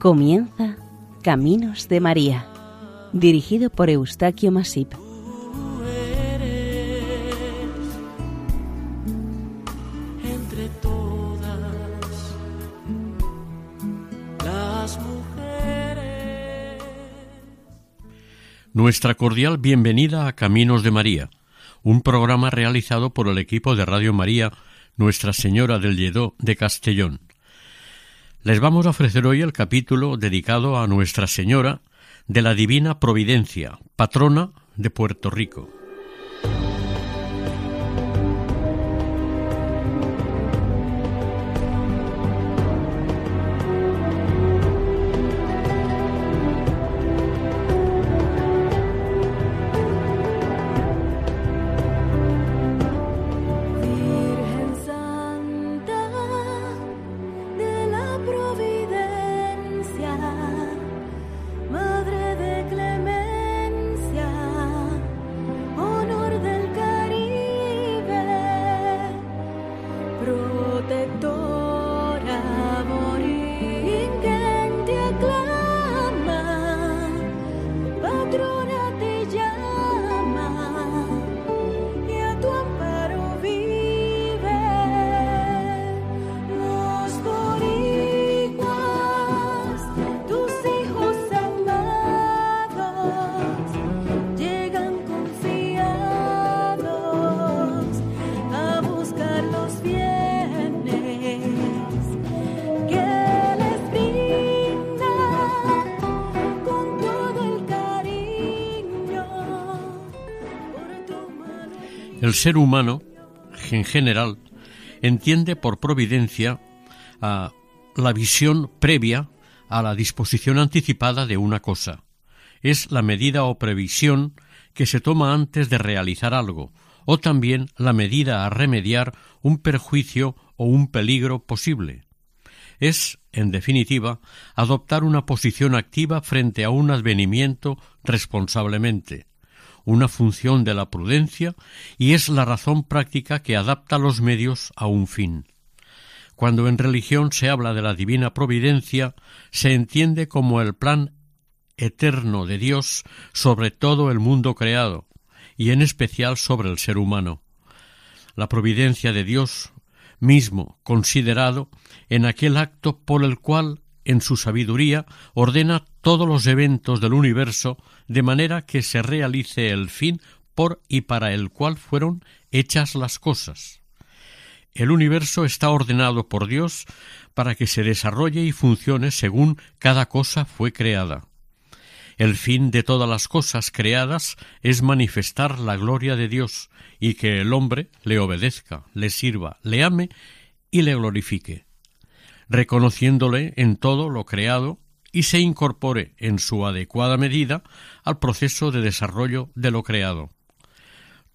Comienza Caminos de María, dirigido por Eustaquio Masip. entre todas las mujeres. Nuestra cordial bienvenida a Caminos de María, un programa realizado por el equipo de Radio María Nuestra Señora del Lledó de Castellón. Les vamos a ofrecer hoy el capítulo dedicado a Nuestra Señora de la Divina Providencia, patrona de Puerto Rico. El ser humano, en general, entiende por providencia a la visión previa a la disposición anticipada de una cosa. Es la medida o previsión que se toma antes de realizar algo, o también la medida a remediar un perjuicio o un peligro posible. Es, en definitiva, adoptar una posición activa frente a un advenimiento responsablemente, una función de la prudencia y es la razón práctica que adapta los medios a un fin. Cuando en religión se habla de la divina providencia, se entiende como el plan eterno de Dios sobre todo el mundo creado, y en especial sobre el ser humano. La providencia de Dios mismo considerado en aquel acto por el cual en su sabiduría ordena todos los eventos del universo de manera que se realice el fin por y para el cual fueron hechas las cosas. El universo está ordenado por Dios para que se desarrolle y funcione según cada cosa fue creada. El fin de todas las cosas creadas es manifestar la gloria de Dios y que el hombre le obedezca, le sirva, le ame y le glorifique, reconociéndole en todo lo creado y se incorpore en su adecuada medida al proceso de desarrollo de lo creado.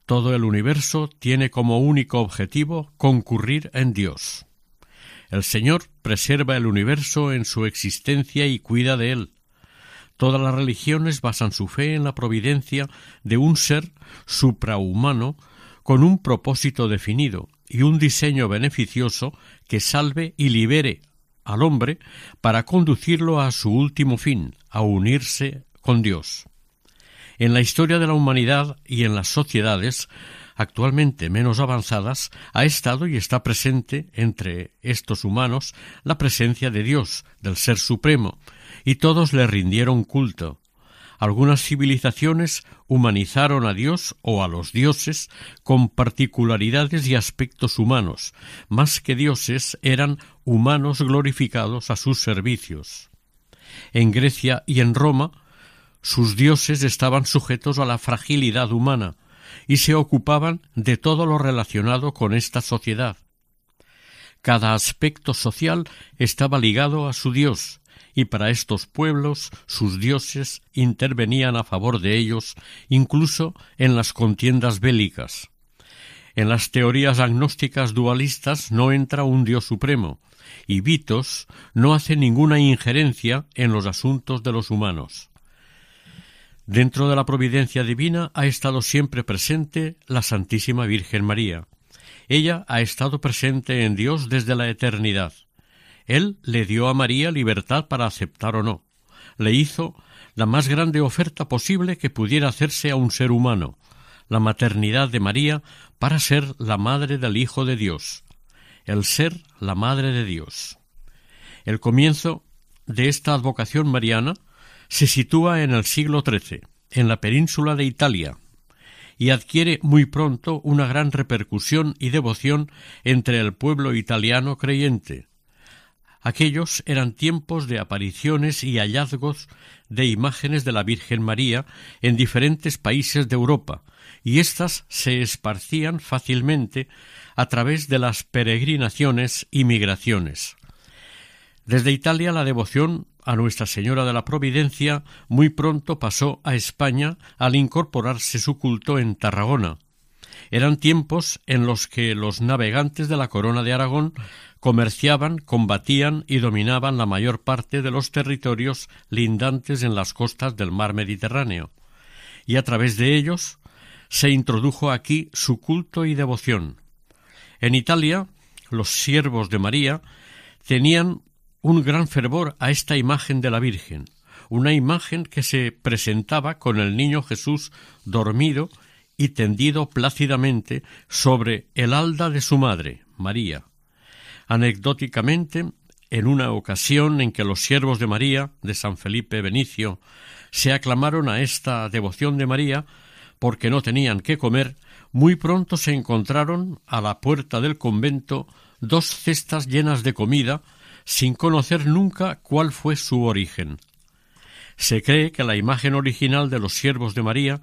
Todo el universo tiene como único objetivo concurrir en Dios. El Señor preserva el universo en su existencia y cuida de él. Todas las religiones basan su fe en la providencia de un ser suprahumano con un propósito definido y un diseño beneficioso que salve y libere al hombre para conducirlo a su último fin, a unirse con Dios. En la historia de la humanidad y en las sociedades actualmente menos avanzadas ha estado y está presente entre estos humanos la presencia de Dios, del Ser Supremo, y todos le rindieron culto. Algunas civilizaciones humanizaron a Dios o a los dioses con particularidades y aspectos humanos, más que dioses eran humanos glorificados a sus servicios. En Grecia y en Roma sus dioses estaban sujetos a la fragilidad humana y se ocupaban de todo lo relacionado con esta sociedad. Cada aspecto social estaba ligado a su dios, y para estos pueblos sus dioses intervenían a favor de ellos incluso en las contiendas bélicas. En las teorías agnósticas dualistas no entra un Dios supremo, y Vitos no hace ninguna injerencia en los asuntos de los humanos. Dentro de la providencia divina ha estado siempre presente la Santísima Virgen María, Ella ha estado presente en Dios desde la eternidad. Él le dio a María libertad para aceptar o no. Le hizo la más grande oferta posible que pudiera hacerse a un ser humano, la maternidad de María para ser la madre del Hijo de Dios, el ser la madre de Dios. El comienzo de esta advocación mariana se sitúa en el siglo XIII, en la península de Italia, y adquiere muy pronto una gran repercusión y devoción entre el pueblo italiano creyente. Aquellos eran tiempos de apariciones y hallazgos de imágenes de la Virgen María en diferentes países de Europa, y éstas se esparcían fácilmente a través de las peregrinaciones y migraciones. Desde Italia la devoción a Nuestra Señora de la Providencia muy pronto pasó a España al incorporarse su culto en Tarragona. Eran tiempos en los que los navegantes de la Corona de Aragón comerciaban, combatían y dominaban la mayor parte de los territorios lindantes en las costas del mar Mediterráneo, y a través de ellos se introdujo aquí su culto y devoción. En Italia, los siervos de María tenían un gran fervor a esta imagen de la Virgen, una imagen que se presentaba con el niño Jesús dormido y tendido plácidamente sobre el alda de su madre, María. Anecdóticamente, en una ocasión en que los siervos de María de San Felipe Benicio se aclamaron a esta devoción de María porque no tenían qué comer, muy pronto se encontraron a la puerta del convento dos cestas llenas de comida sin conocer nunca cuál fue su origen. Se cree que la imagen original de los siervos de María,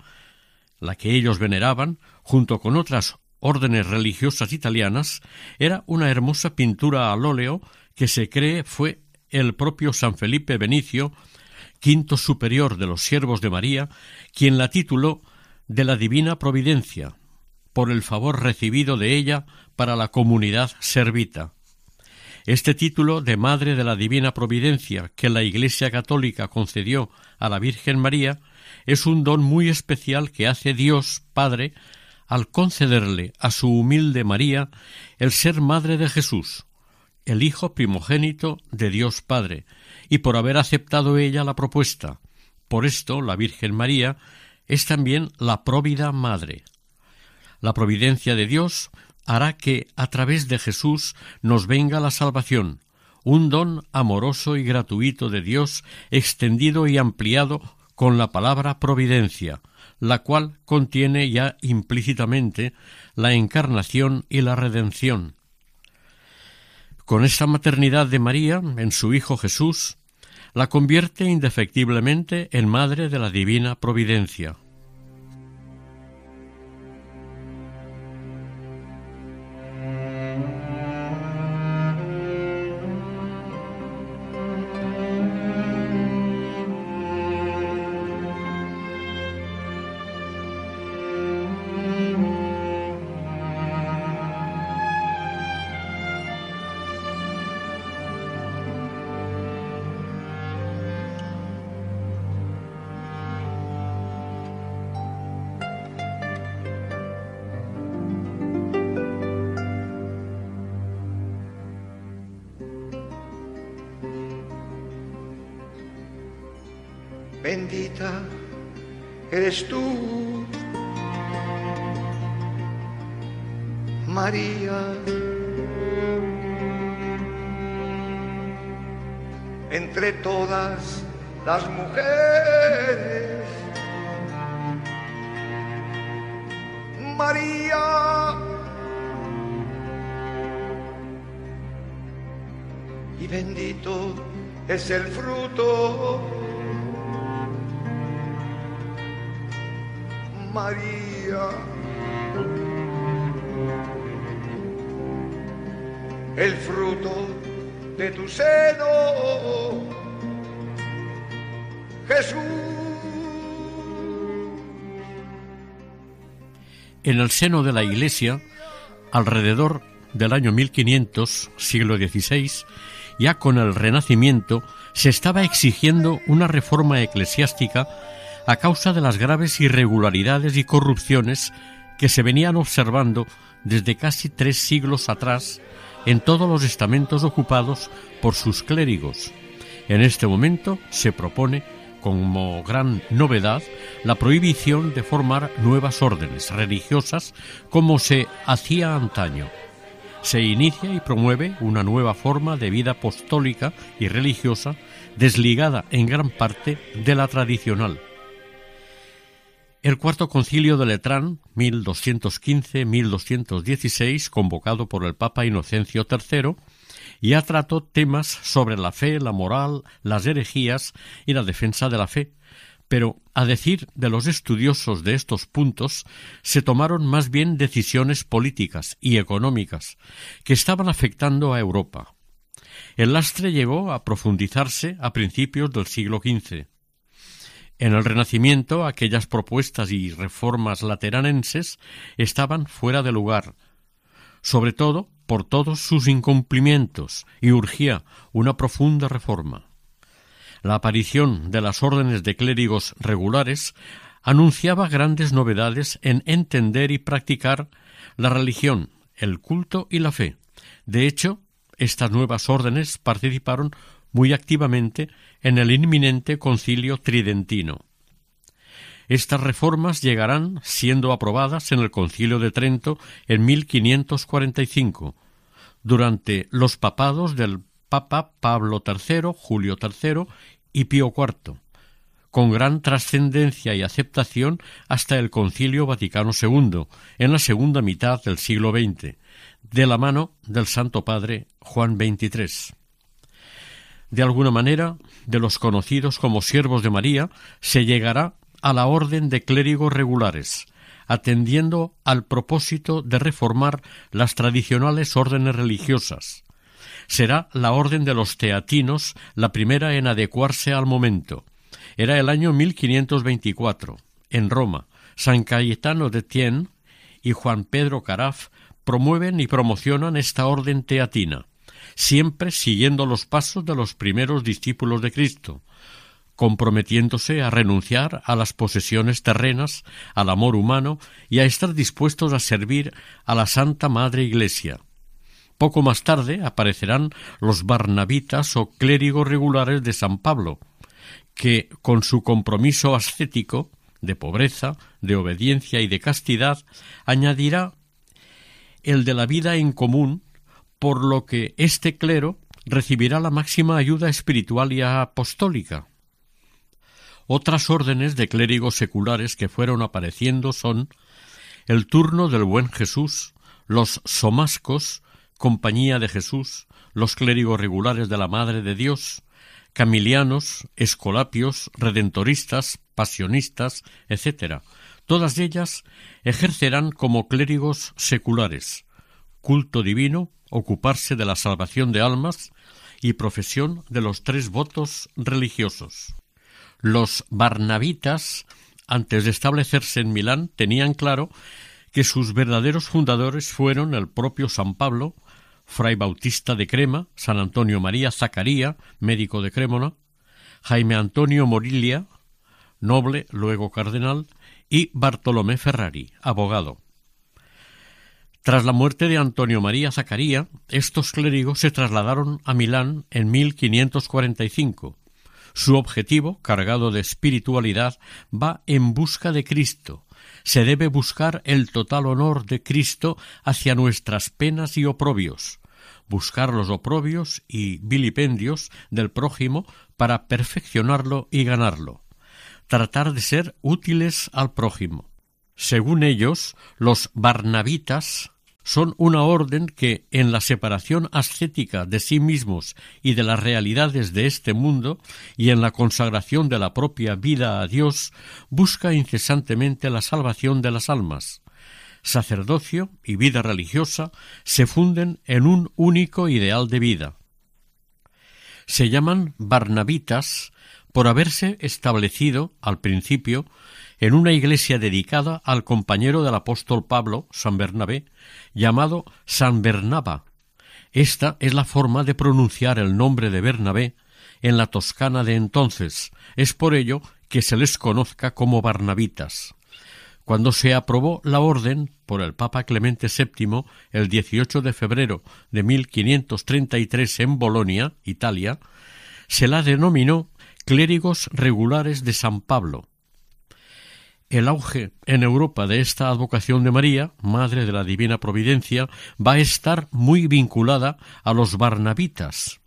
la que ellos veneraban, junto con otras órdenes religiosas italianas, era una hermosa pintura al óleo que se cree fue el propio San Felipe Benicio, quinto superior de los siervos de María, quien la tituló de la Divina Providencia, por el favor recibido de ella para la comunidad servita. Este título de Madre de la Divina Providencia que la Iglesia Católica concedió a la Virgen María es un don muy especial que hace Dios Padre al concederle a su humilde María el ser Madre de Jesús, el Hijo primogénito de Dios Padre, y por haber aceptado ella la propuesta. Por esto la Virgen María es también la próvida Madre. La providencia de Dios hará que a través de Jesús nos venga la salvación, un don amoroso y gratuito de Dios extendido y ampliado con la palabra providencia, la cual contiene ya implícitamente la encarnación y la redención. Con esta maternidad de María en su Hijo Jesús, la convierte indefectiblemente en Madre de la Divina Providencia. Bendita eres tú, María. Entre todas las mujeres, María. Y bendito es el fruto María. El fruto de tu seno, Jesús. En el seno de la Iglesia, alrededor del año 1500, siglo XVI, ya con el Renacimiento, se estaba exigiendo una reforma eclesiástica a causa de las graves irregularidades y corrupciones que se venían observando desde casi tres siglos atrás en todos los estamentos ocupados por sus clérigos. En este momento se propone como gran novedad la prohibición de formar nuevas órdenes religiosas como se hacía antaño. Se inicia y promueve una nueva forma de vida apostólica y religiosa desligada en gran parte de la tradicional. El cuarto concilio de Letrán, 1215-1216, convocado por el Papa Inocencio III, ya trató temas sobre la fe, la moral, las herejías y la defensa de la fe, pero, a decir de los estudiosos de estos puntos, se tomaron más bien decisiones políticas y económicas que estaban afectando a Europa. El lastre llegó a profundizarse a principios del siglo XV. En el Renacimiento, aquellas propuestas y reformas lateranenses estaban fuera de lugar, sobre todo por todos sus incumplimientos, y urgía una profunda reforma. La aparición de las órdenes de clérigos regulares anunciaba grandes novedades en entender y practicar la religión, el culto y la fe. De hecho, estas nuevas órdenes participaron muy activamente en el inminente concilio tridentino. Estas reformas llegarán siendo aprobadas en el concilio de Trento en 1545, durante los papados del Papa Pablo III, Julio III y Pío IV, con gran trascendencia y aceptación hasta el Concilio Vaticano II, en la segunda mitad del siglo XX, de la mano del Santo Padre Juan XXIII. De alguna manera, de los conocidos como siervos de María, se llegará a la orden de clérigos regulares, atendiendo al propósito de reformar las tradicionales órdenes religiosas. Será la orden de los teatinos la primera en adecuarse al momento. Era el año 1524. En Roma, San Cayetano de Tien y Juan Pedro Caraf promueven y promocionan esta orden teatina, siempre siguiendo los pasos de los primeros discípulos de Cristo, comprometiéndose a renunciar a las posesiones terrenas, al amor humano y a estar dispuestos a servir a la Santa Madre Iglesia. Poco más tarde aparecerán los barnabitas o clérigos regulares de San Pablo, que, con su compromiso ascético, de pobreza, de obediencia y de castidad, añadirá el de la vida en común, por lo que este clero recibirá la máxima ayuda espiritual y apostólica. Otras órdenes de clérigos seculares que fueron apareciendo son el turno del buen Jesús, los somascos, compañía de Jesús, los clérigos regulares de la Madre de Dios, camilianos, escolapios, redentoristas, pasionistas, etc. Todas ellas ejercerán como clérigos seculares, culto divino, ocuparse de la salvación de almas y profesión de los tres votos religiosos. Los barnabitas, antes de establecerse en Milán, tenían claro que sus verdaderos fundadores fueron el propio San Pablo, Fray Bautista de Crema, San Antonio María Zacaría, médico de Crémona, Jaime Antonio Morilia, noble, luego cardenal, y Bartolomé Ferrari, abogado. Tras la muerte de Antonio María Zacaría, estos clérigos se trasladaron a Milán en 1545. Su objetivo, cargado de espiritualidad, va en busca de Cristo. Se debe buscar el total honor de Cristo hacia nuestras penas y oprobios, buscar los oprobios y vilipendios del prójimo para perfeccionarlo y ganarlo, tratar de ser útiles al prójimo. Según ellos, los barnabitas son una orden que, en la separación ascética de sí mismos y de las realidades de este mundo, y en la consagración de la propia vida a Dios, busca incesantemente la salvación de las almas. Sacerdocio y vida religiosa se funden en un único ideal de vida. Se llaman barnabitas por haberse establecido, al principio, en una iglesia dedicada al compañero del apóstol Pablo, San Bernabé, llamado San Bernaba. Esta es la forma de pronunciar el nombre de Bernabé en la Toscana de entonces. Es por ello que se les conozca como barnabitas. cuando se aprobó la orden por el Papa Clemente VII el 18 de febrero de 1533 en Bolonia, Italia, se la denominó clérigos regulares de San Pablo. El auge en Europa de esta advocación de María, Madre de la Divina Providencia, va a estar muy vinculada a los barnabitas.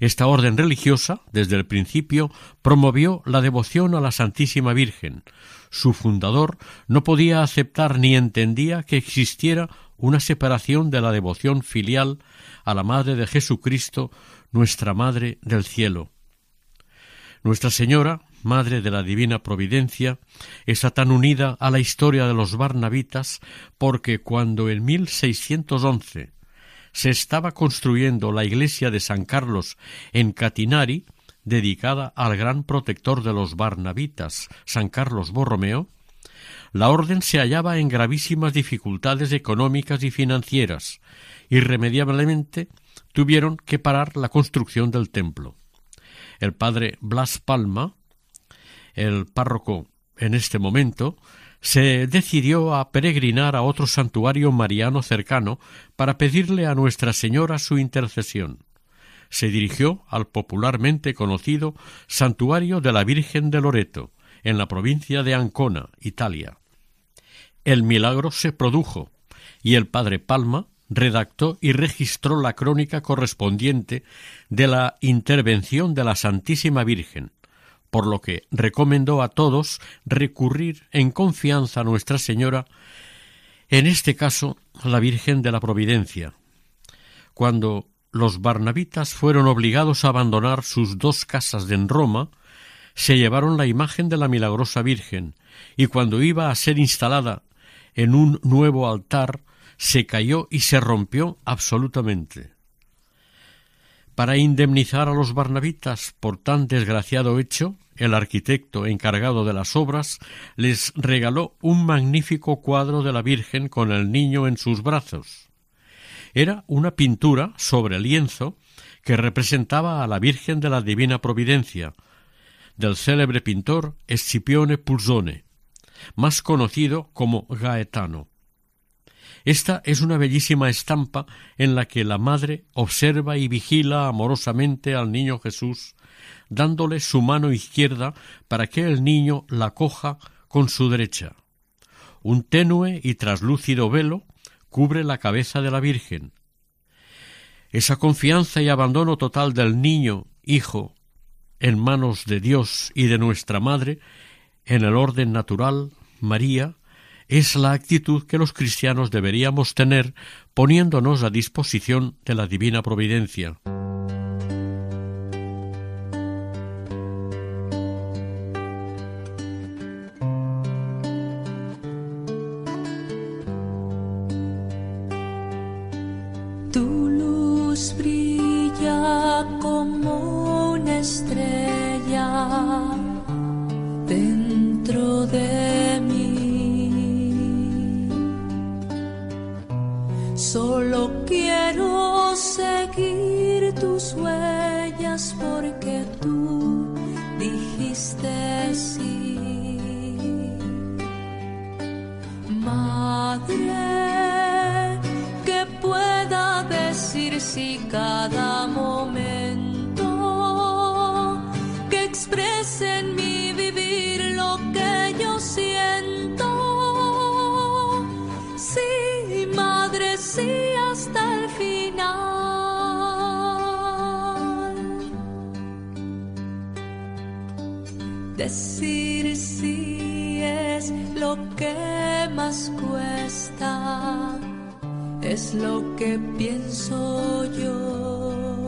Esta orden religiosa, desde el principio, promovió la devoción a la Santísima Virgen. Su fundador no podía aceptar ni entendía que existiera una separación de la devoción filial a la Madre de Jesucristo, nuestra Madre del Cielo. Nuestra Señora, Madre de la Divina Providencia, está tan unida a la historia de los barnabitas porque cuando en 1611 se estaba construyendo la iglesia de San Carlos en Catinari, dedicada al gran protector de los barnabitas, San Carlos Borromeo, la orden se hallaba en gravísimas dificultades económicas y financieras. Irremediablemente tuvieron que parar la construcción del templo. El padre Blas Palma, el párroco en este momento, se decidió a peregrinar a otro santuario mariano cercano para pedirle a Nuestra Señora su intercesión. Se dirigió al popularmente conocido Santuario de la Virgen de Loreto, en la provincia de Ancona, Italia. El milagro se produjo, y el padre Palma redactó y registró la crónica correspondiente de la intervención de la Santísima Virgen, por lo que recomendó a todos recurrir en confianza a Nuestra Señora, en este caso la Virgen de la Providencia. Cuando los barnabitas fueron obligados a abandonar sus dos casas en Roma, se llevaron la imagen de la milagrosa Virgen, y cuando iba a ser instalada en un nuevo altar, se cayó y se rompió absolutamente. Para indemnizar a los barnabitas por tan desgraciado hecho, el arquitecto encargado de las obras les regaló un magnífico cuadro de la Virgen con el niño en sus brazos. Era una pintura sobre lienzo que representaba a la Virgen de la Divina Providencia, del célebre pintor Escipione Pulsone, más conocido como Gaetano. Esta es una bellísima estampa en la que la madre observa y vigila amorosamente al niño Jesús, dándole su mano izquierda para que el niño la coja con su derecha. Un tenue y traslúcido velo cubre la cabeza de la Virgen. Esa confianza y abandono total del niño, hijo, en manos de Dios y de nuestra Madre, en el orden natural, María, es la actitud que los cristianos deberíamos tener poniéndonos a disposición de la divina providencia. Que pueda decir si cada momento que exprese en mi vivir lo que yo siento. Sí, madre, sí, hasta el final. Decir sí es lo que más cuesta, es lo que pienso yo.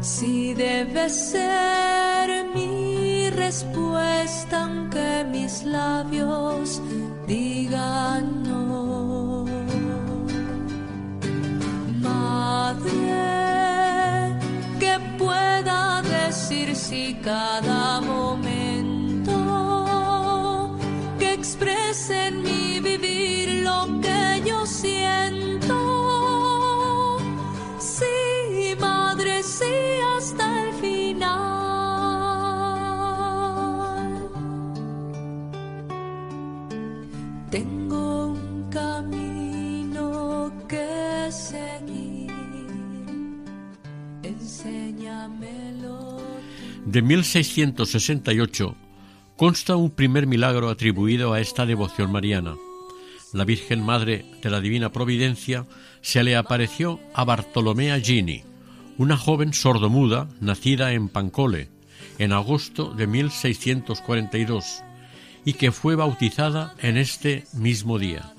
Si debe ser mi respuesta, aunque mis labios digan no. Madre, que pueda decir si cada momento exprese en mi vivir lo que yo siento. Sí, madre, sí, hasta el final. Tengo un camino que seguir. Enséñamelo. De 1668 consta un primer milagro atribuido a esta devoción mariana. La Virgen Madre de la Divina Providencia se le apareció a Bartolomea Gini, una joven sordomuda nacida en Pancole, en agosto de 1642, y que fue bautizada en este mismo día.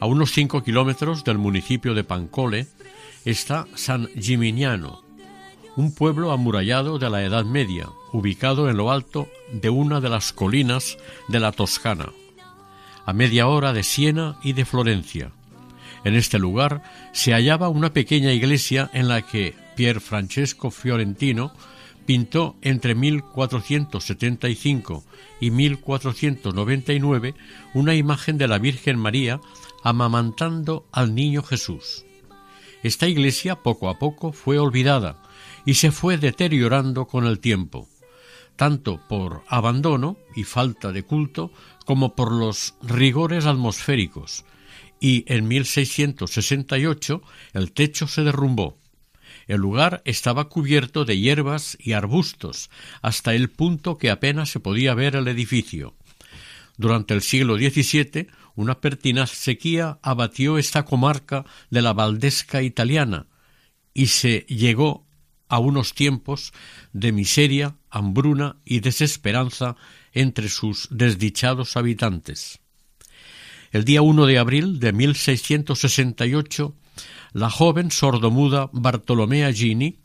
A unos cinco kilómetros del municipio de Pancole está San Gimignano, un pueblo amurallado de la Edad Media, ubicado en lo alto de una de las colinas de la Toscana, a media hora de Siena y de Florencia. En este lugar se hallaba una pequeña iglesia en la que Pier Francesco Fiorentino pintó entre 1475 y 1499 una imagen de la Virgen María amamantando al niño Jesús. Esta iglesia poco a poco fue olvidada y se fue deteriorando con el tiempo, tanto por abandono y falta de culto como por los rigores atmosféricos, y en 1668 el techo se derrumbó. El lugar estaba cubierto de hierbas y arbustos hasta el punto que apenas se podía ver el edificio. Durante el siglo XVII, una pertinaz sequía abatió esta comarca de la Valdesca italiana y se llegó a unos tiempos de miseria, hambruna y desesperanza entre sus desdichados habitantes. El día 1 de abril de 1668, la joven sordomuda Bartolomea Gini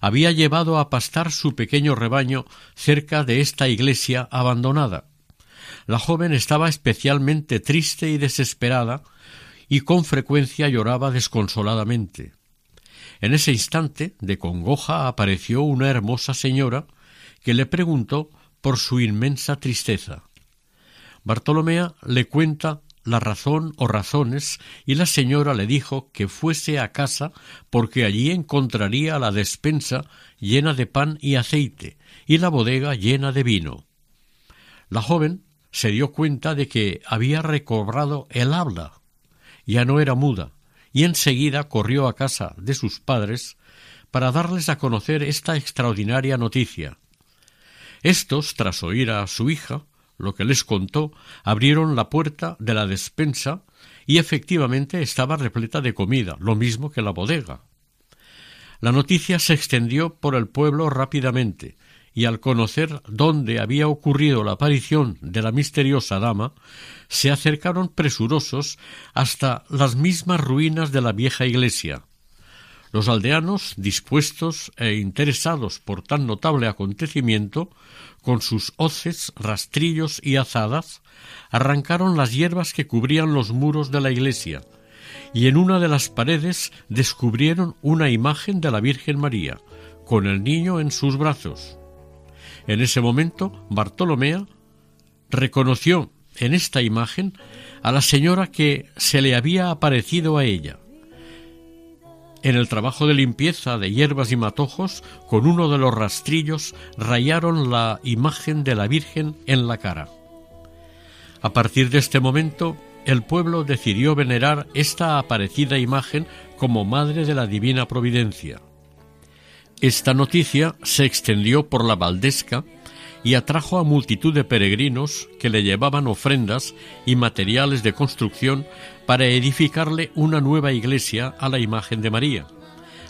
había llevado a pastar su pequeño rebaño cerca de esta iglesia abandonada. La joven estaba especialmente triste y desesperada y con frecuencia lloraba desconsoladamente. En ese instante de congoja apareció una hermosa señora que le preguntó por su inmensa tristeza. Bartolomea le cuenta la razón o razones y la señora le dijo que fuese a casa porque allí encontraría la despensa llena de pan y aceite y la bodega llena de vino. La joven se dio cuenta de que había recobrado el habla. Ya no era muda, y enseguida corrió a casa de sus padres para darles a conocer esta extraordinaria noticia. Estos, tras oír a su hija lo que les contó, abrieron la puerta de la despensa y efectivamente estaba repleta de comida, lo mismo que la bodega. La noticia se extendió por el pueblo rápidamente, y al conocer dónde había ocurrido la aparición de la misteriosa dama, se acercaron presurosos hasta las mismas ruinas de la vieja iglesia. Los aldeanos, dispuestos e interesados por tan notable acontecimiento, con sus hoces, rastrillos y azadas, arrancaron las hierbas que cubrían los muros de la iglesia, y en una de las paredes descubrieron una imagen de la Virgen María, con el niño en sus brazos. En ese momento, Bartolomea reconoció en esta imagen a la señora que se le había aparecido a ella. En el trabajo de limpieza de hierbas y matojos, con uno de los rastrillos rayaron la imagen de la Virgen en la cara. A partir de este momento, el pueblo decidió venerar esta aparecida imagen como Madre de la Divina Providencia. Esta noticia se extendió por la Valdesca y atrajo a multitud de peregrinos que le llevaban ofrendas y materiales de construcción para edificarle una nueva iglesia a la imagen de María,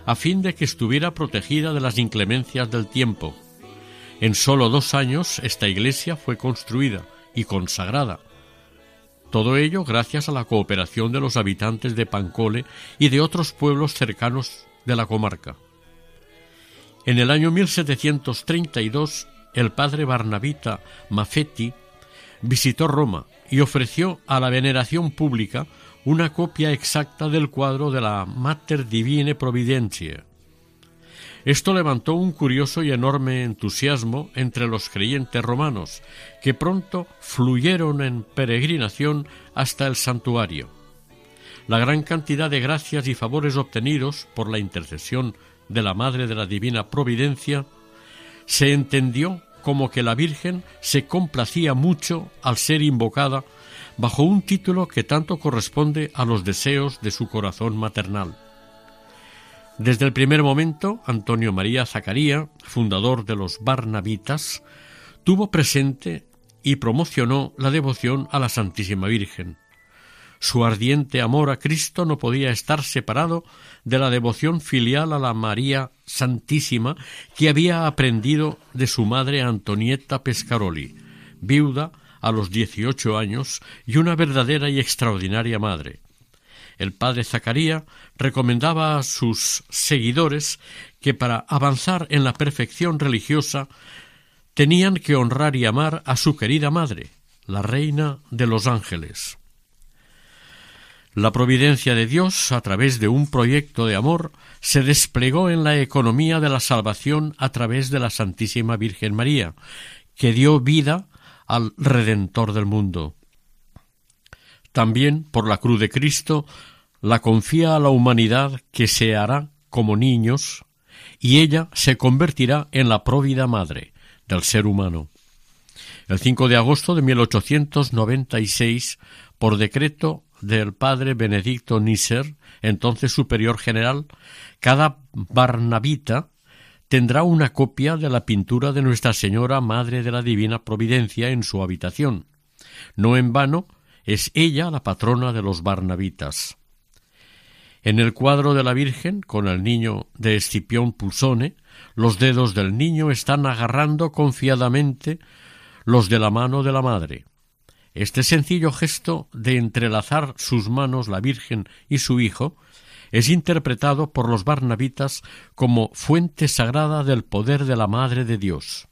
a fin de que estuviera protegida de las inclemencias del tiempo. En sólo dos años esta iglesia fue construida y consagrada. Todo ello gracias a la cooperación de los habitantes de Pancole y de otros pueblos cercanos de la comarca. En el año 1732, el padre Barnabita Maffetti visitó Roma y ofreció a la veneración pública una copia exacta del cuadro de la Mater Divine Providentia. Esto levantó un curioso y enorme entusiasmo entre los creyentes romanos, que pronto fluyeron en peregrinación hasta el santuario. La gran cantidad de gracias y favores obtenidos por la intercesión de la Madre de la Divina Providencia, se entendió como que la Virgen se complacía mucho al ser invocada bajo un título que tanto corresponde a los deseos de su corazón maternal. Desde el primer momento, Antonio María Zacaría, fundador de los Barnabitas, tuvo presente y promocionó la devoción a la Santísima Virgen. Su ardiente amor a Cristo no podía estar separado de la devoción filial a la María Santísima que había aprendido de su madre Antonieta Pescaroli, viuda a los dieciocho años y una verdadera y extraordinaria madre. El padre Zacaría recomendaba a sus seguidores que para avanzar en la perfección religiosa tenían que honrar y amar a su querida madre, la reina de los ángeles. La providencia de Dios, a través de un proyecto de amor, se desplegó en la economía de la salvación a través de la Santísima Virgen María, que dio vida al Redentor del mundo. También, por la cruz de Cristo, la confía a la humanidad que se hará como niños, y ella se convertirá en la próvida madre del ser humano. El 5 de agosto de 1896, por decreto del padre Benedicto Nisser, entonces superior general, cada barnabita tendrá una copia de la pintura de Nuestra Señora Madre de la Divina Providencia en su habitación. No en vano es ella la patrona de los barnabitas. En el cuadro de la Virgen, con el niño de Escipión Pulsone, los dedos del niño están agarrando confiadamente los de la mano de la madre. Este sencillo gesto de entrelazar sus manos la Virgen y su Hijo es interpretado por los barnabitas como fuente sagrada del poder de la Madre de Dios.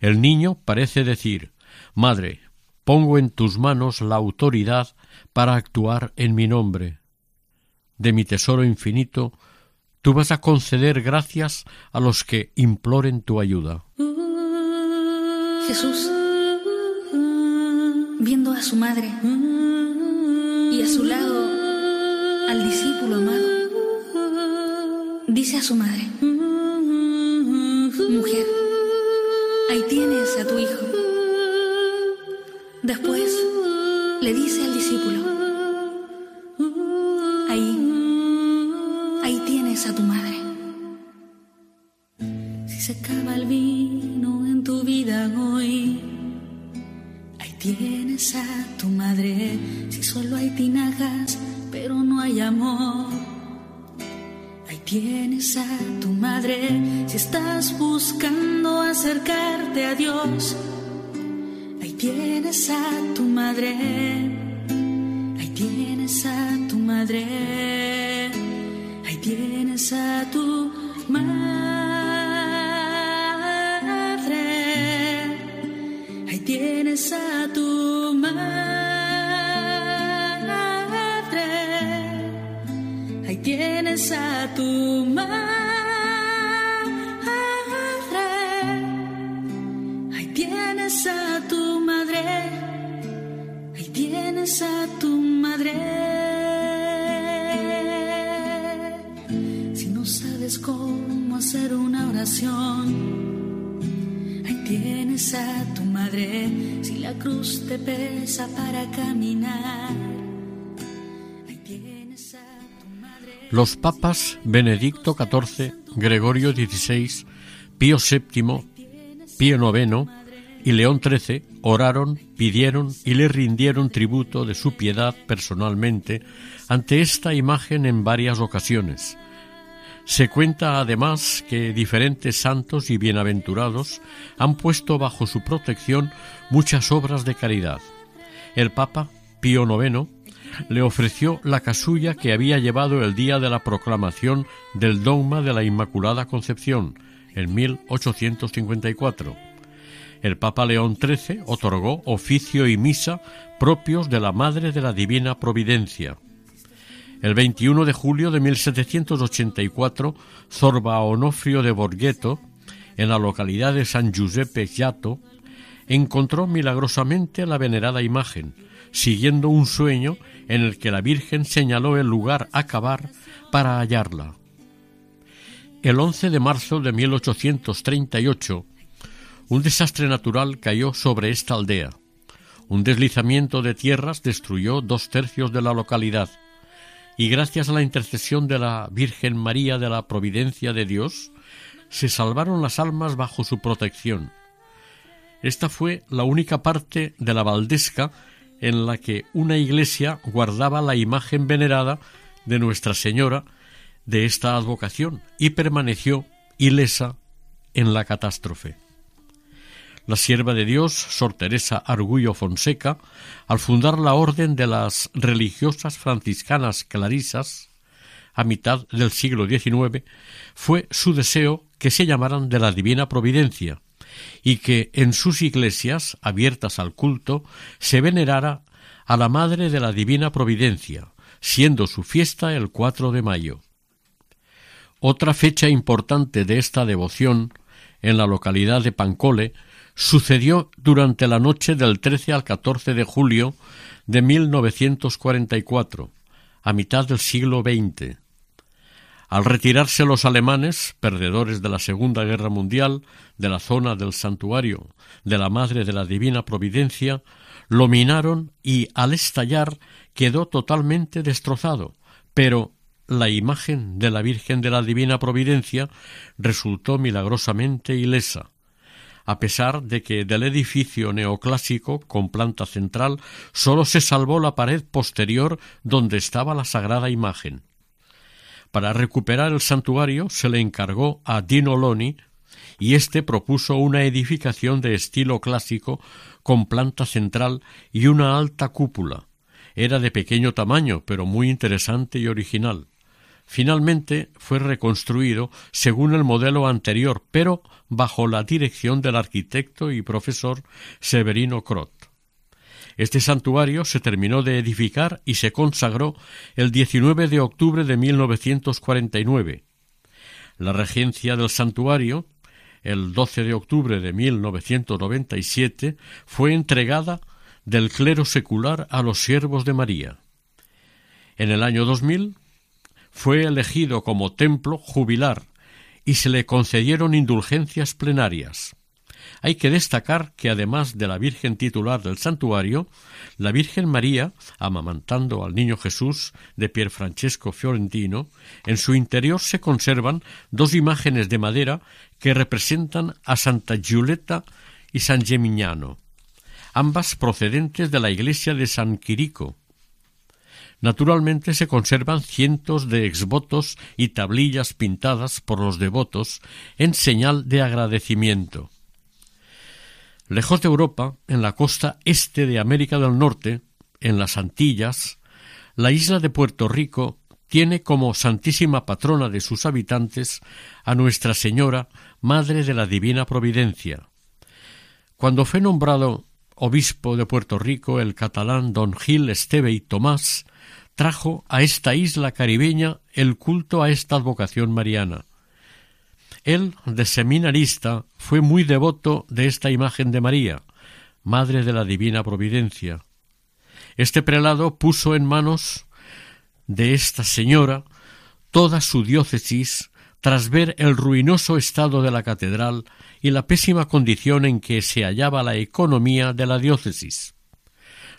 El niño parece decir Madre, pongo en tus manos la autoridad para actuar en mi nombre. De mi tesoro infinito, tú vas a conceder gracias a los que imploren tu ayuda. Jesús viendo a su madre y a su lado al discípulo amado, dice a su madre, mujer, ahí tienes a tu hijo. Después le dice al discípulo, Los papas Benedicto XIV, Gregorio XVI, Pío VII, Pío IX y León XIII oraron, pidieron y le rindieron tributo de su piedad personalmente ante esta imagen en varias ocasiones se cuenta además que diferentes santos y bienaventurados han puesto bajo su protección muchas obras de caridad. El Papa Pío IX le ofreció la casulla que había llevado el día de la proclamación del dogma de la Inmaculada Concepción, en 1854. El Papa León XIII otorgó oficio y misa propios de la Madre de la Divina Providencia. El 21 de julio de 1784, Zorba Onofrio de Borghetto, en la localidad de San Giuseppe Giato, encontró milagrosamente la venerada imagen, siguiendo un sueño en el que la Virgen señaló el lugar a cavar para hallarla. El 11 de marzo de 1838, un desastre natural cayó sobre esta aldea. Un deslizamiento de tierras destruyó dos tercios de la localidad y gracias a la intercesión de la Virgen María de la Providencia de Dios, se salvaron las almas bajo su protección. Esta fue la única parte de la Valdesca en la que una iglesia guardaba la imagen venerada de Nuestra Señora de esta advocación y permaneció ilesa en la catástrofe. La sierva de Dios, Sor Teresa Argullo Fonseca, al fundar la Orden de las Religiosas Franciscanas Clarisas, a mitad del siglo XIX, fue su deseo que se llamaran de la Divina Providencia y que en sus iglesias, abiertas al culto, se venerara a la Madre de la Divina Providencia, siendo su fiesta el 4 de mayo. Otra fecha importante de esta devoción en la localidad de Pancole sucedió durante la noche del 13 al 14 de julio de 1944, a mitad del siglo XX. Al retirarse los alemanes, perdedores de la Segunda Guerra Mundial, de la zona del santuario de la Madre de la Divina Providencia, lo minaron y al estallar quedó totalmente destrozado, pero la imagen de la Virgen de la Divina Providencia resultó milagrosamente ilesa a pesar de que del edificio neoclásico con planta central sólo se salvó la pared posterior donde estaba la sagrada imagen. Para recuperar el santuario se le encargó a Dino Loni y éste propuso una edificación de estilo clásico con planta central y una alta cúpula. Era de pequeño tamaño, pero muy interesante y original. Finalmente fue reconstruido según el modelo anterior, pero bajo la dirección del arquitecto y profesor Severino Crot. Este santuario se terminó de edificar y se consagró el 19 de octubre de 1949. La regencia del santuario, el 12 de octubre de 1997, fue entregada del clero secular a los siervos de María. En el año 2000 fue elegido como templo jubilar y se le concedieron indulgencias plenarias. Hay que destacar que además de la Virgen titular del santuario, la Virgen María, amamantando al niño Jesús de Pier Francesco Fiorentino, en su interior se conservan dos imágenes de madera que representan a Santa Giulietta y San Gemignano, ambas procedentes de la iglesia de San Quirico, Naturalmente se conservan cientos de exvotos y tablillas pintadas por los devotos en señal de agradecimiento. Lejos de Europa, en la costa este de América del Norte, en las Antillas, la isla de Puerto Rico tiene como santísima patrona de sus habitantes a Nuestra Señora, Madre de la Divina Providencia. Cuando fue nombrado obispo de Puerto Rico el catalán don Gil Esteve y Tomás, trajo a esta isla caribeña el culto a esta advocación mariana. Él, de seminarista, fue muy devoto de esta imagen de María, Madre de la Divina Providencia. Este prelado puso en manos de esta señora toda su diócesis tras ver el ruinoso estado de la catedral y la pésima condición en que se hallaba la economía de la diócesis.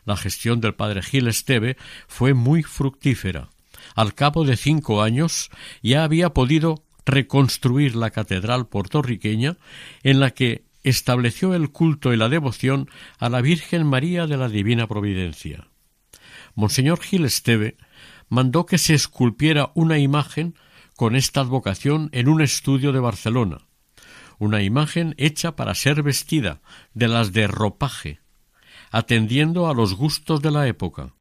La gestión del padre Gil Esteve fue muy fructífera. Al cabo de cinco años ya había podido reconstruir la catedral puertorriqueña en la que estableció el culto y la devoción a la Virgen María de la Divina Providencia. Monseñor Gil Esteve mandó que se esculpiera una imagen con esta advocación en un estudio de Barcelona, una imagen hecha para ser vestida, de las de ropaje, atendiendo a los gustos de la época.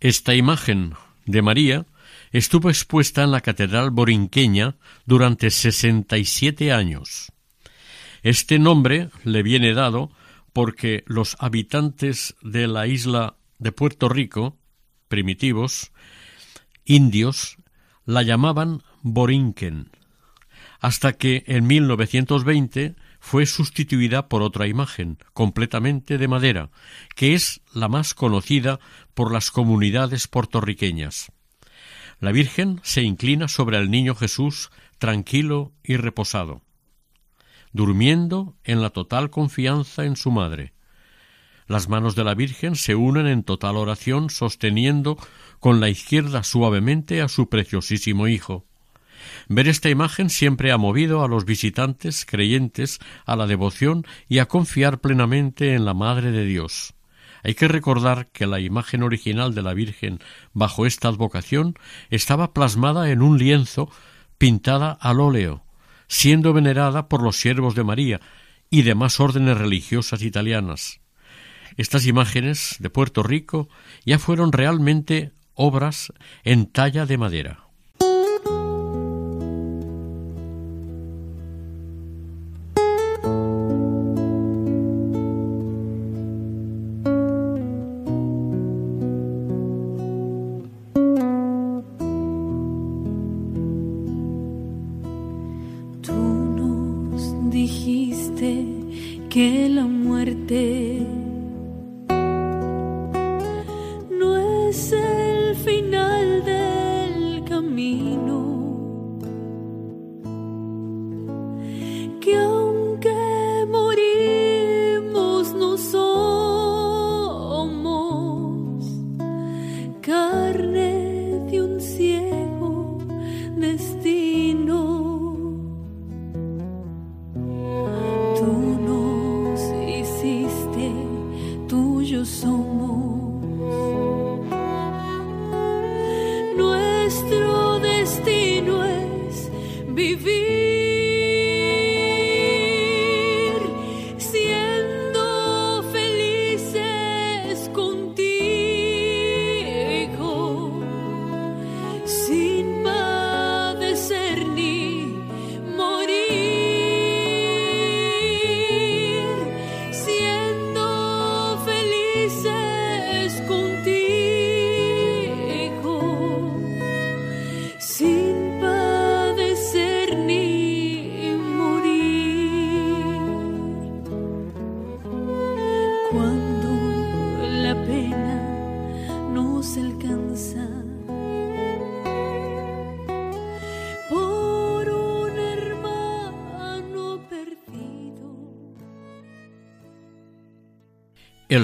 Esta imagen de María estuvo expuesta en la Catedral Borinqueña durante sesenta y siete años. Este nombre le viene dado porque los habitantes de la isla de Puerto Rico, primitivos, indios, la llamaban Borinquen, hasta que en 1920 fue sustituida por otra imagen, completamente de madera, que es la más conocida por las comunidades puertorriqueñas. La Virgen se inclina sobre el niño Jesús tranquilo y reposado, durmiendo en la total confianza en su madre. Las manos de la Virgen se unen en total oración sosteniendo con la izquierda suavemente a su preciosísimo Hijo. Ver esta imagen siempre ha movido a los visitantes creyentes a la devoción y a confiar plenamente en la Madre de Dios. Hay que recordar que la imagen original de la Virgen bajo esta advocación estaba plasmada en un lienzo pintada al óleo, siendo venerada por los siervos de María y demás órdenes religiosas italianas. Estas imágenes de Puerto Rico ya fueron realmente obras en talla de madera. El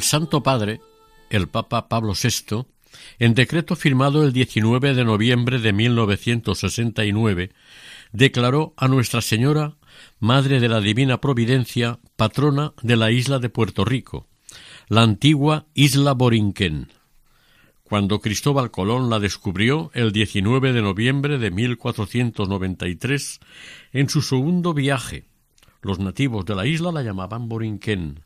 Santo Padre, el Papa Pablo VI, en decreto firmado el 19 de noviembre de 1969, declaró a Nuestra Señora, Madre de la Divina Providencia, patrona de la isla de Puerto Rico, la antigua isla Borinquén. Cuando Cristóbal Colón la descubrió el 19 de noviembre de 1493, en su segundo viaje, los nativos de la isla la llamaban Borinquén.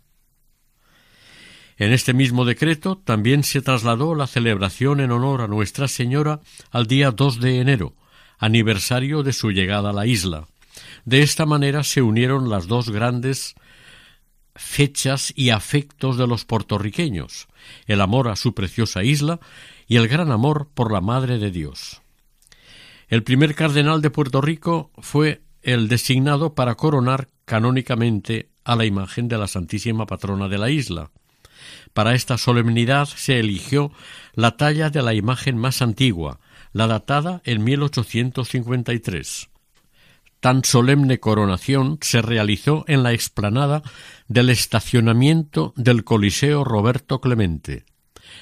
En este mismo decreto también se trasladó la celebración en honor a Nuestra Señora al día 2 de enero, aniversario de su llegada a la isla. De esta manera se unieron las dos grandes fechas y afectos de los puertorriqueños, el amor a su preciosa isla y el gran amor por la Madre de Dios. El primer cardenal de Puerto Rico fue el designado para coronar canónicamente a la imagen de la Santísima Patrona de la isla. Para esta solemnidad se eligió la talla de la imagen más antigua, la datada en 1853. Tan solemne coronación se realizó en la explanada del estacionamiento del Coliseo Roberto Clemente.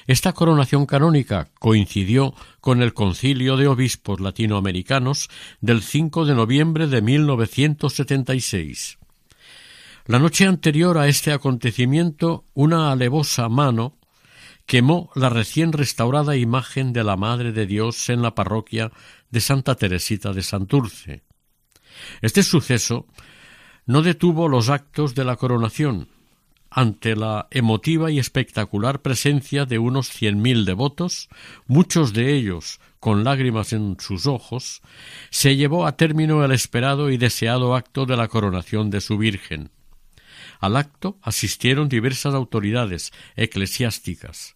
Esta coronación canónica coincidió con el Concilio de Obispos Latinoamericanos del 5 de noviembre de 1976. La noche anterior a este acontecimiento, una alevosa mano quemó la recién restaurada imagen de la Madre de Dios en la parroquia de Santa Teresita de Santurce. Este suceso no detuvo los actos de la coronación. Ante la emotiva y espectacular presencia de unos cien mil devotos, muchos de ellos con lágrimas en sus ojos, se llevó a término el esperado y deseado acto de la coronación de su Virgen. Al acto asistieron diversas autoridades eclesiásticas,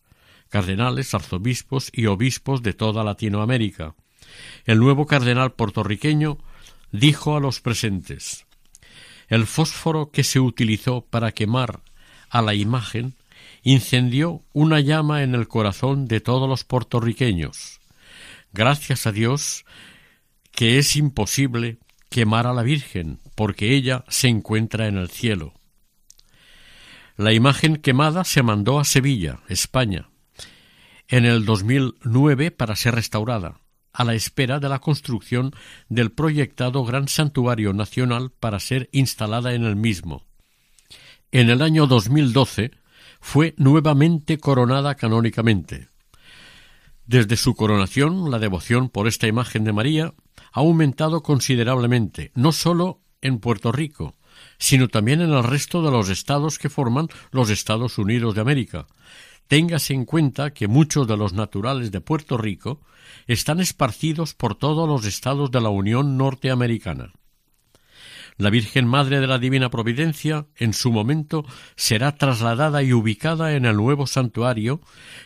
cardenales, arzobispos y obispos de toda Latinoamérica. El nuevo cardenal puertorriqueño dijo a los presentes El fósforo que se utilizó para quemar a la imagen incendió una llama en el corazón de todos los puertorriqueños. Gracias a Dios que es imposible quemar a la Virgen, porque ella se encuentra en el cielo. La imagen quemada se mandó a Sevilla, España, en el 2009 para ser restaurada, a la espera de la construcción del proyectado Gran Santuario Nacional para ser instalada en el mismo. En el año 2012 fue nuevamente coronada canónicamente. Desde su coronación, la devoción por esta imagen de María ha aumentado considerablemente, no sólo en Puerto Rico, sino también en el resto de los estados que forman los Estados Unidos de América. Téngase en cuenta que muchos de los naturales de Puerto Rico están esparcidos por todos los estados de la Unión Norteamericana. La Virgen Madre de la Divina Providencia, en su momento, será trasladada y ubicada en el nuevo santuario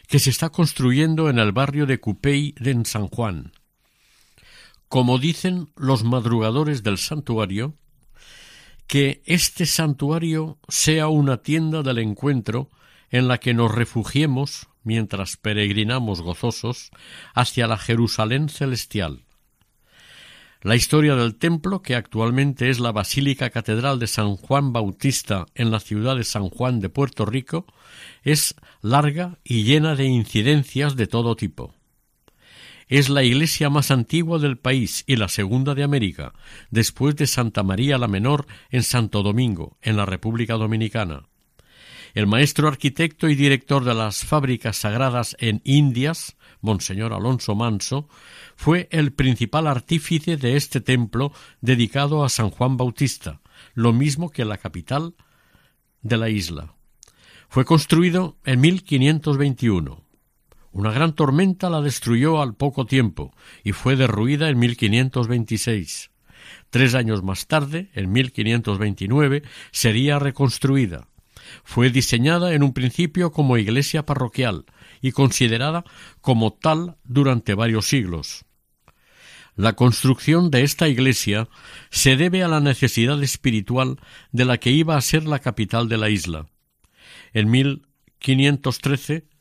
que se está construyendo en el barrio de Cupey de San Juan. Como dicen los madrugadores del santuario, que este santuario sea una tienda del encuentro en la que nos refugiemos mientras peregrinamos gozosos hacia la Jerusalén celestial. La historia del templo, que actualmente es la Basílica Catedral de San Juan Bautista en la ciudad de San Juan de Puerto Rico, es larga y llena de incidencias de todo tipo. Es la iglesia más antigua del país y la segunda de América, después de Santa María la Menor en Santo Domingo, en la República Dominicana. El maestro arquitecto y director de las fábricas sagradas en Indias, Monseñor Alonso Manso, fue el principal artífice de este templo dedicado a San Juan Bautista, lo mismo que la capital de la isla. Fue construido en 1521. Una gran tormenta la destruyó al poco tiempo y fue derruida en 1526. Tres años más tarde, en 1529, sería reconstruida. Fue diseñada en un principio como iglesia parroquial y considerada como tal durante varios siglos. La construcción de esta iglesia se debe a la necesidad espiritual de la que iba a ser la capital de la isla. En 1513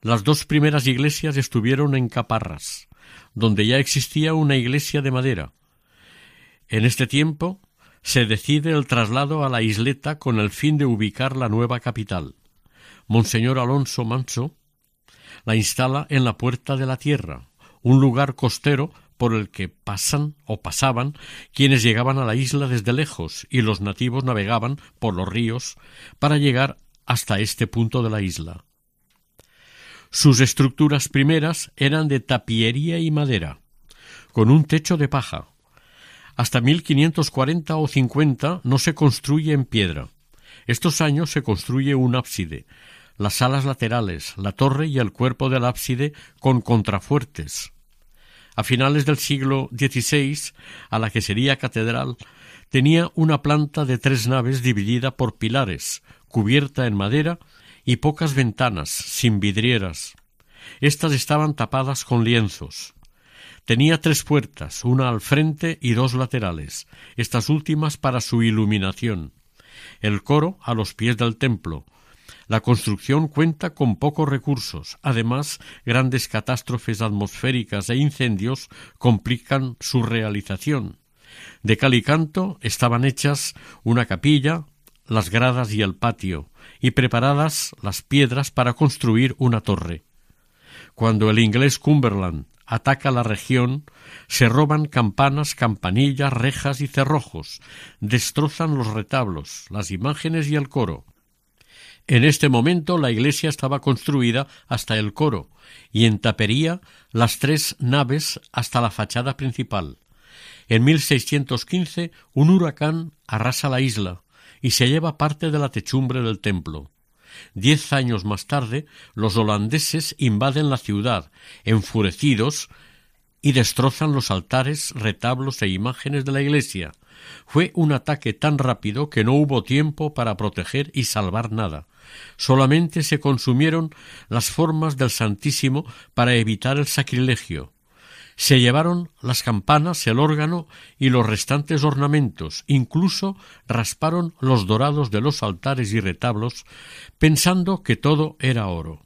las dos primeras iglesias estuvieron en Caparras, donde ya existía una iglesia de madera. En este tiempo se decide el traslado a la isleta con el fin de ubicar la nueva capital. Monseñor Alonso Manso la instala en la Puerta de la Tierra, un lugar costero por el que pasan o pasaban quienes llegaban a la isla desde lejos y los nativos navegaban por los ríos para llegar hasta este punto de la isla. Sus estructuras primeras eran de tapiería y madera, con un techo de paja. Hasta 1540 o 50 no se construye en piedra. Estos años se construye un ábside, las alas laterales, la torre y el cuerpo del ábside con contrafuertes. A finales del siglo XVI, a la que sería catedral, tenía una planta de tres naves dividida por pilares, cubierta en madera y pocas ventanas, sin vidrieras. Estas estaban tapadas con lienzos. Tenía tres puertas, una al frente y dos laterales, estas últimas para su iluminación. El coro a los pies del templo. La construcción cuenta con pocos recursos. Además, grandes catástrofes atmosféricas e incendios complican su realización. De cal y canto estaban hechas una capilla, las gradas y el patio, y preparadas las piedras para construir una torre. Cuando el inglés Cumberland ataca la región, se roban campanas, campanillas, rejas y cerrojos, destrozan los retablos, las imágenes y el coro. En este momento la iglesia estaba construida hasta el coro y en tapería las tres naves hasta la fachada principal. En 1615 un huracán arrasa la isla, y se lleva parte de la techumbre del templo. Diez años más tarde, los holandeses invaden la ciudad, enfurecidos, y destrozan los altares, retablos e imágenes de la iglesia. Fue un ataque tan rápido que no hubo tiempo para proteger y salvar nada. Solamente se consumieron las formas del Santísimo para evitar el sacrilegio. Se llevaron las campanas, el órgano y los restantes ornamentos, incluso rasparon los dorados de los altares y retablos, pensando que todo era oro.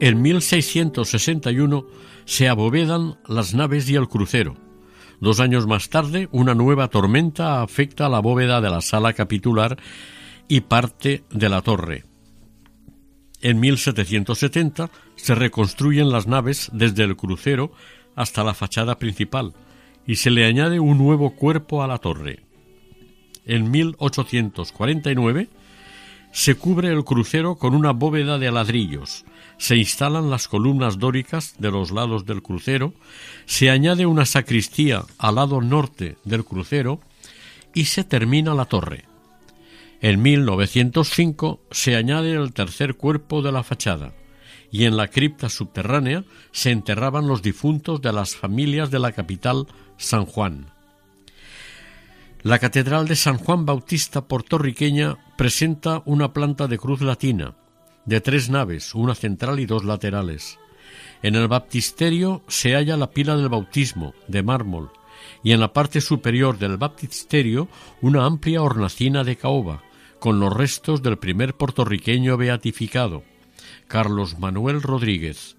En 1661 se abovedan las naves y el crucero. Dos años más tarde, una nueva tormenta afecta la bóveda de la sala capitular y parte de la torre. En 1770 se reconstruyen las naves desde el crucero hasta la fachada principal y se le añade un nuevo cuerpo a la torre. En 1849 se cubre el crucero con una bóveda de ladrillos, se instalan las columnas dóricas de los lados del crucero, se añade una sacristía al lado norte del crucero y se termina la torre. En 1905 se añade el tercer cuerpo de la fachada y en la cripta subterránea se enterraban los difuntos de las familias de la capital, San Juan. La Catedral de San Juan Bautista puertorriqueña presenta una planta de cruz latina, de tres naves, una central y dos laterales. En el baptisterio se halla la pila del bautismo, de mármol, y en la parte superior del baptisterio una amplia hornacina de caoba, con los restos del primer puertorriqueño beatificado, Carlos Manuel Rodríguez.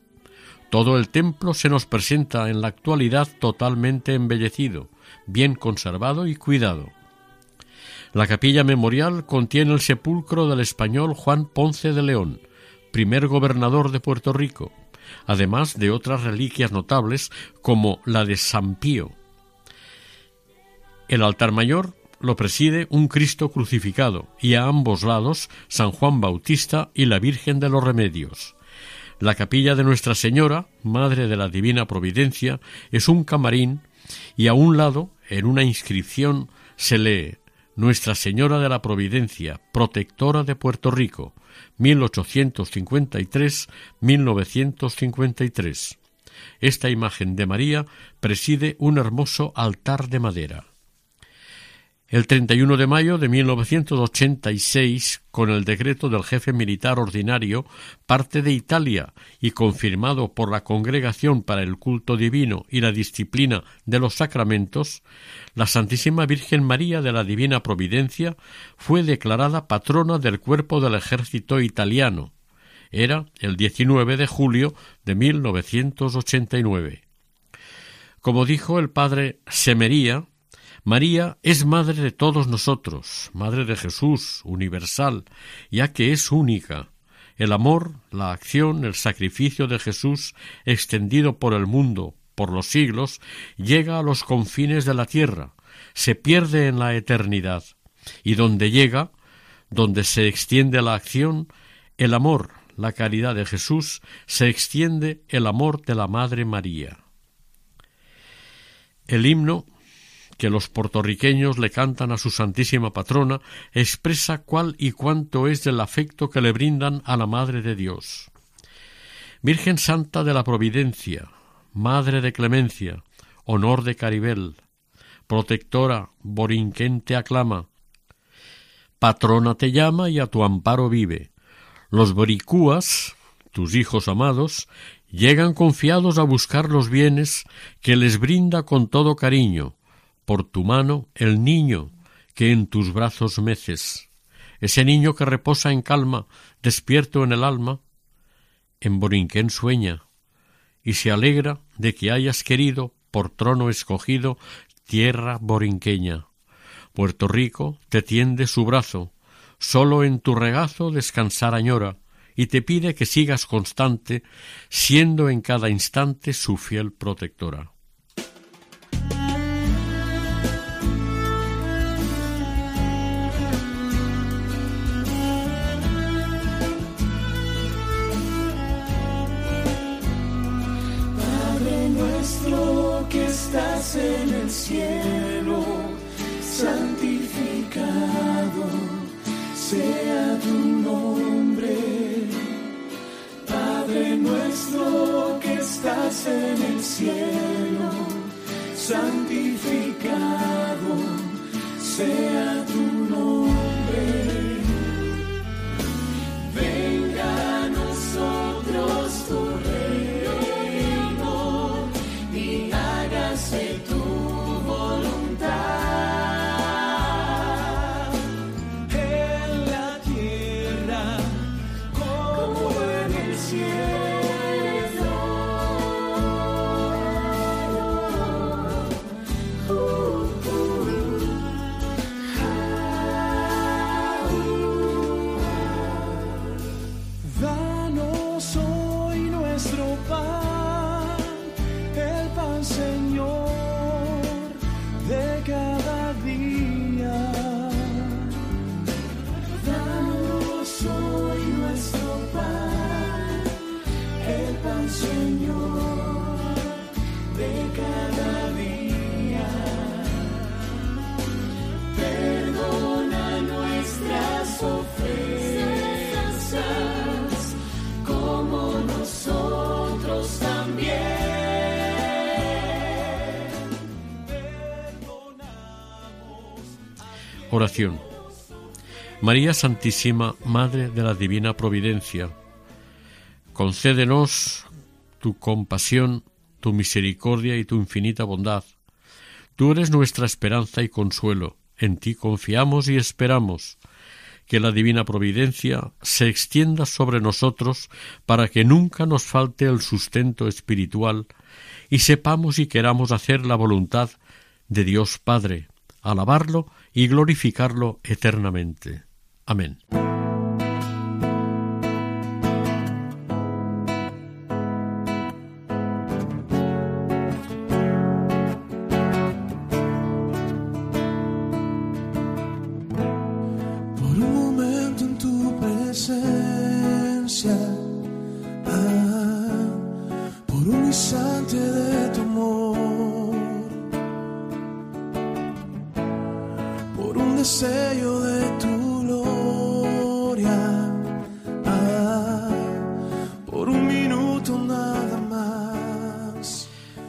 Todo el templo se nos presenta en la actualidad totalmente embellecido, bien conservado y cuidado. La capilla memorial contiene el sepulcro del español Juan Ponce de León, primer gobernador de Puerto Rico, además de otras reliquias notables como la de San Pío. El altar mayor lo preside un Cristo crucificado y a ambos lados San Juan Bautista y la Virgen de los Remedios. La capilla de Nuestra Señora, Madre de la Divina Providencia, es un camarín y a un lado, en una inscripción, se lee Nuestra Señora de la Providencia, protectora de Puerto Rico, 1853-1953. Esta imagen de María preside un hermoso altar de madera. El 31 de mayo de 1986, con el decreto del jefe militar ordinario, parte de Italia y confirmado por la Congregación para el Culto Divino y la Disciplina de los Sacramentos, la Santísima Virgen María de la Divina Providencia fue declarada patrona del cuerpo del ejército italiano. Era el 19 de julio de 1989. Como dijo el padre Semería, María es madre de todos nosotros, madre de Jesús, universal, ya que es única. El amor, la acción, el sacrificio de Jesús, extendido por el mundo, por los siglos, llega a los confines de la tierra, se pierde en la eternidad, y donde llega, donde se extiende la acción, el amor, la caridad de Jesús, se extiende el amor de la Madre María. El himno que los puertorriqueños le cantan a su Santísima Patrona expresa cuál y cuánto es del afecto que le brindan a la Madre de Dios. Virgen Santa de la Providencia, Madre de Clemencia, honor de Caribel, protectora, Borinquen te aclama, patrona te llama y a tu amparo vive. Los boricúas, tus hijos amados, llegan confiados a buscar los bienes que les brinda con todo cariño, por tu mano el niño que en tus brazos meces, ese niño que reposa en calma, despierto en el alma, en Borinquén sueña, y se alegra de que hayas querido, por trono escogido, tierra borinqueña. Puerto Rico te tiende su brazo, solo en tu regazo descansar añora, y te pide que sigas constante, siendo en cada instante su fiel protectora. Estás en el cielo, santificado sea tu nombre. Oración. María Santísima, Madre de la Divina Providencia, concédenos tu compasión, tu misericordia y tu infinita bondad. Tú eres nuestra esperanza y consuelo. En ti confiamos y esperamos que la divina providencia se extienda sobre nosotros para que nunca nos falte el sustento espiritual y sepamos y queramos hacer la voluntad de Dios Padre, alabarlo y glorificarlo eternamente. Amén.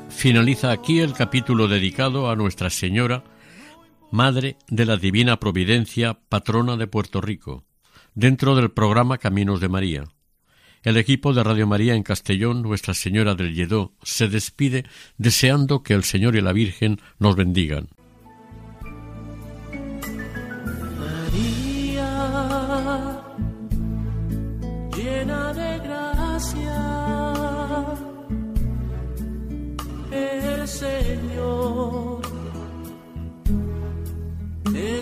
Finaliza aquí el capítulo dedicado a Nuestra Señora, Madre de la Divina Providencia, patrona de Puerto Rico, dentro del programa Caminos de María. El equipo de Radio María en Castellón, Nuestra Señora del Lledó, se despide deseando que el Señor y la Virgen nos bendigan.